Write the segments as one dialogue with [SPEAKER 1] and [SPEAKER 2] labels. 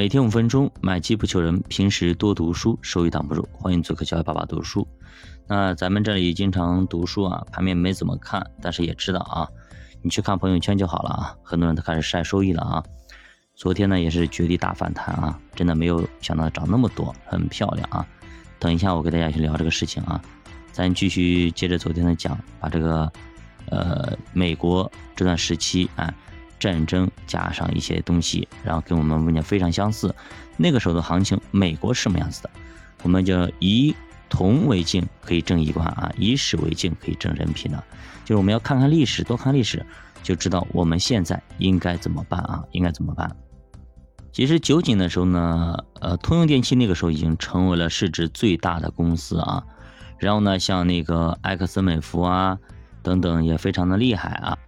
[SPEAKER 1] 每天五分钟，买基不求人。平时多读书，收益挡不住。欢迎做客小爱爸爸读书。那咱们这里经常读书啊，盘面没怎么看，但是也知道啊，你去看朋友圈就好了啊。很多人都开始晒收益了啊。昨天呢也是绝地大反弹啊，真的没有想到涨那么多，很漂亮啊。等一下我给大家去聊这个事情啊，咱继续接着昨天的讲，把这个呃美国这段时期啊。战争加上一些东西，然后跟我们问题非常相似。那个时候的行情，美国是什么样子的？我们就以铜为镜，可以正衣冠啊；以史为镜，可以正人品的。就是我们要看看历史，多看历史，就知道我们现在应该怎么办啊？应该怎么办？其实九几的时候呢，呃，通用电气那个时候已经成为了市值最大的公司啊。然后呢，像那个埃克森美孚啊等等也非常的厉害啊。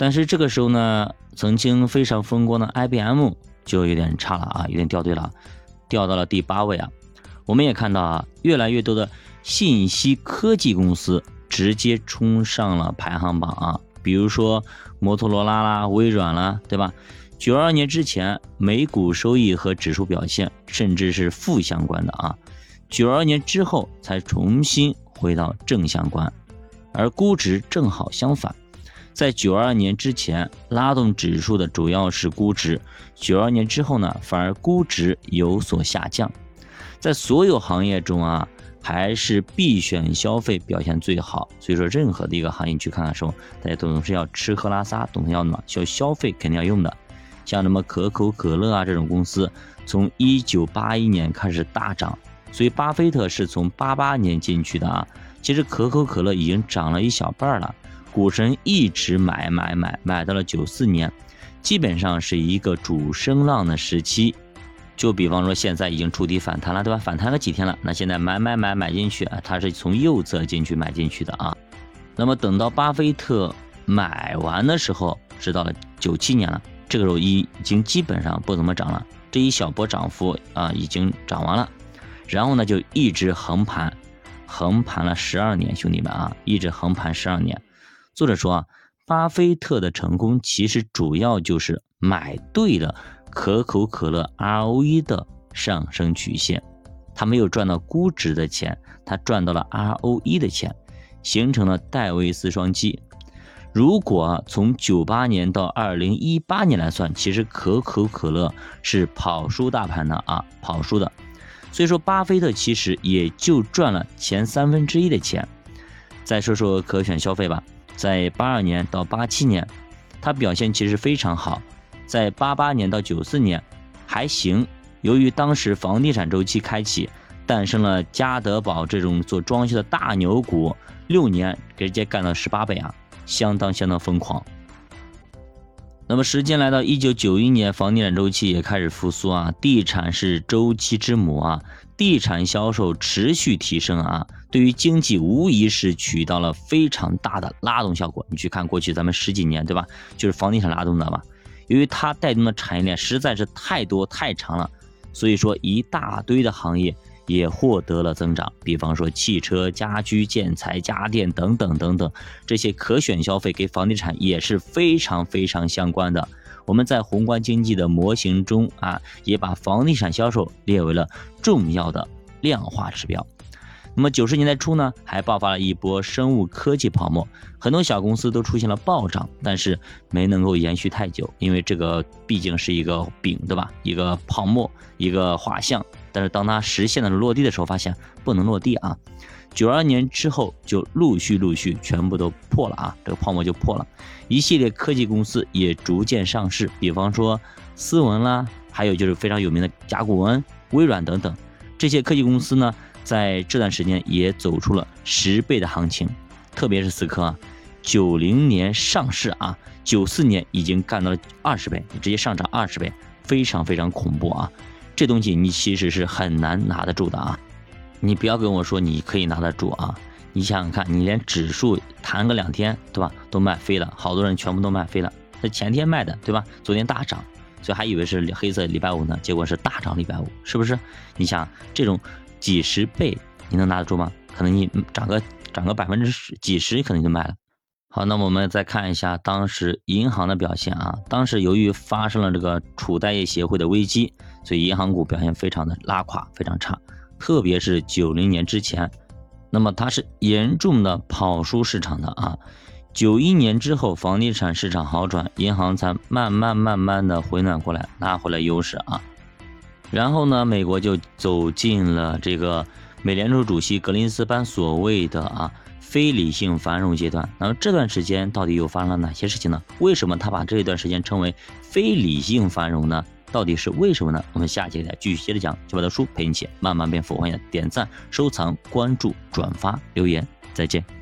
[SPEAKER 1] 但是这个时候呢，曾经非常风光的 IBM 就有点差了啊，有点掉队了，掉到了第八位啊。我们也看到啊，越来越多的信息科技公司直接冲上了排行榜啊，比如说摩托罗拉啦、微软啦，对吧？九二年之前，每股收益和指数表现甚至是负相关的啊，九二年之后才重新回到正相关，而估值正好相反。在九二年之前，拉动指数的主要是估值；九二年之后呢，反而估值有所下降。在所有行业中啊，还是必选消费表现最好。所以说，任何的一个行业去看的时候，大家都总是要吃喝拉撒，懂得要嘛，需要消费肯定要用的。像什么可口可乐啊这种公司，从一九八一年开始大涨，所以巴菲特是从八八年进去的啊。其实可口可乐已经涨了一小半了。股神一直买买买，买到了九四年，基本上是一个主升浪的时期。就比方说现在已经触底反弹了，对吧？反弹了几天了？那现在买买买买进去啊，它是从右侧进去买进去的啊。那么等到巴菲特买完的时候，是到了九七年了，这个时候已经基本上不怎么涨了，这一小波涨幅啊已经涨完了，然后呢就一直横盘，横盘了十二年，兄弟们啊，一直横盘十二年。作者说啊，巴菲特的成功其实主要就是买对了可口可乐 ROE 的上升曲线，他没有赚到估值的钱，他赚到了 ROE 的钱，形成了戴维斯双击。如果从九八年到二零一八年来算，其实可口可乐是跑输大盘的啊，跑输的。所以说，巴菲特其实也就赚了前三分之一的钱。再说说可选消费吧。在八二年到八七年，他表现其实非常好。在八八年到九四年还行，由于当时房地产周期开启，诞生了家得宝这种做装修的大牛股，六年直接干了十八倍啊，相当相当疯狂。那么时间来到一九九一年，房地产周期也开始复苏啊，地产是周期之母啊。地产销售持续提升啊，对于经济无疑是起到了非常大的拉动效果。你去看过去咱们十几年，对吧？就是房地产拉动的吧。由于它带动的产业链实在是太多太长了，所以说一大堆的行业也获得了增长。比方说汽车、家居、建材、家电等等等等，这些可选消费给房地产也是非常非常相关的。我们在宏观经济的模型中啊，也把房地产销售列为了重要的量化指标。那么九十年代初呢，还爆发了一波生物科技泡沫，很多小公司都出现了暴涨，但是没能够延续太久，因为这个毕竟是一个饼，对吧？一个泡沫，一个画像。但是当它实现了落地的时候，发现不能落地啊。九二年之后就陆续陆续全部都破了啊，这个泡沫就破了，一系列科技公司也逐渐上市，比方说思文啦，还有就是非常有名的甲骨文、微软等等，这些科技公司呢，在这段时间也走出了十倍的行情，特别是思科啊，九零年上市啊，九四年已经干到了二十倍，直接上涨二十倍，非常非常恐怖啊，这东西你其实是很难拿得住的啊。你不要跟我说你可以拿得住啊！你想想看，你连指数弹个两天，对吧，都卖飞了，好多人全部都卖飞了。那前天卖的，对吧？昨天大涨，所以还以为是黑色礼拜五呢，结果是大涨礼拜五，是不是？你想这种几十倍，你能拿得住吗？可能你涨个涨个百分之十几十，可能就卖了。好，那我们再看一下当时银行的表现啊。当时由于发生了这个储贷业协会的危机，所以银行股表现非常的拉垮，非常差。特别是九零年之前，那么它是严重的跑输市场的啊。九一年之后，房地产市场好转，银行才慢慢慢慢的回暖过来，拿回来优势啊。然后呢，美国就走进了这个美联储主席格林斯潘所谓的啊。非理性繁荣阶段，那么这段时间到底又发生了哪些事情呢？为什么他把这一段时间称为非理性繁荣呢？到底是为什么呢？我们下节再继续接着讲。九百的书陪你一起慢慢变富，欢迎点赞、收藏、关注、转发、留言，再见。